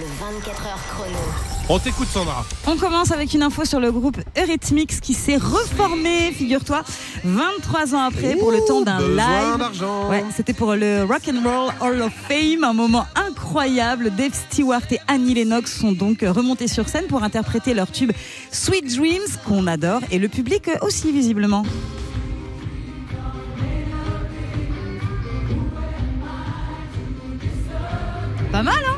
Le 24 heures chrono. On t'écoute Sandra. On commence avec une info sur le groupe Eurythmics qui s'est reformé, figure-toi, 23 ans après pour le temps d'un live. Ouais, c'était pour le Rock and Roll Hall of Fame, un moment incroyable. Dave Stewart et Annie Lennox sont donc remontés sur scène pour interpréter leur tube Sweet Dreams qu'on adore et le public aussi visiblement. Pas mal, hein?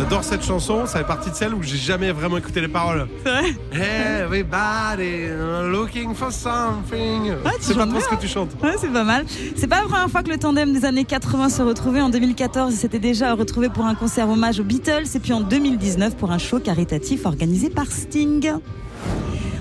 J'adore cette chanson, ça fait partie de celle où j'ai jamais vraiment écouté les paroles. Everybody looking for something. Ah, c'est pas chantes trop bien, ce que tu chantes. Ouais, c'est pas mal. C'est pas la première fois que le tandem des années 80 se retrouvait. En 2014, ils s'étaient déjà retrouvés pour un concert hommage aux Beatles et puis en 2019 pour un show caritatif organisé par Sting.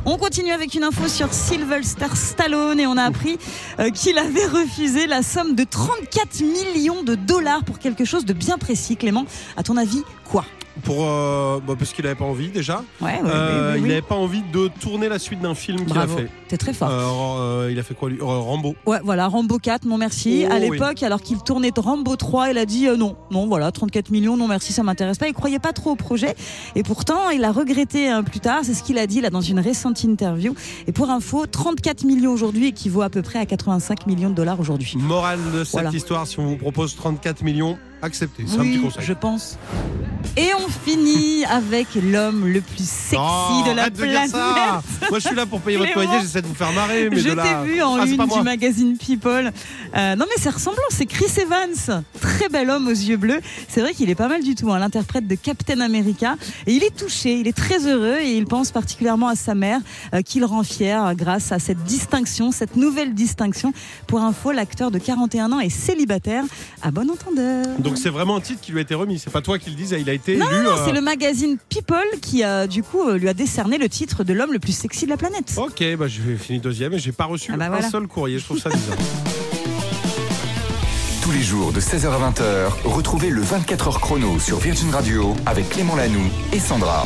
On continue avec une info sur Sylvester Stallone et on a appris euh, qu'il avait refusé la somme de 34 millions de dollars pour quelque chose de bien précis. Clément, à ton avis, quoi? Pour, euh, bah, parce qu'il avait pas envie déjà. Ouais, ouais, Euh, oui, oui, Il oui. avait pas envie de tourner la suite d'un film qu'il a fait. t'es très fort. Euh, il a fait quoi lui Rambo. Ouais, voilà, Rambo 4, non merci. Oh, à oui. l'époque, alors qu'il tournait Rambo 3, il a dit non, non, voilà, 34 millions, non merci, ça m'intéresse pas. Il croyait pas trop au projet. Et pourtant, il a regretté euh, plus tard. C'est ce qu'il a dit là dans une récente interview. Et pour info, 34 millions aujourd'hui équivaut à peu près à 85 millions de dollars aujourd'hui. Morale de cette Voilà. histoire, si on vous propose 34 millions, acceptez. C'est un petit conseil. je pense. Et on finit avec l'homme le plus sexy Oh, de la de planète. ça. Moi, je suis là pour payer votre loyer, j'essaie de vous faire marrer, mais Je de là. t'ai vu en Ah, une du magazine People. Euh, non mais c'est ressemblant, c'est Chris Evans, très bel homme aux yeux bleus. C'est vrai qu'il est pas mal du tout, hein, l'interprète de Captain America. Et il est touché, il est très heureux et il pense particulièrement à sa mère, euh, qui le rend fier euh, grâce à cette distinction, cette nouvelle distinction. Pour info, l'acteur de 41 ans est célibataire, à bon entendeur. Donc c'est vraiment un titre qui lui a été remis. C'est pas toi qui le disais, il a été Non, élu. non, euh, c'est le magazine People qui euh, du coup euh, lui a décerné le titre de l'homme le plus sexy de la planète. Ok, bah j'ai fini deuxième et j'ai pas reçu Ah bah un voilà. seul courrier. Je trouve ça bizarre. Tous les jours de 16h à 20h, retrouvez le 24h chrono sur Virgin Radio avec Clément Lanoux et Sandra.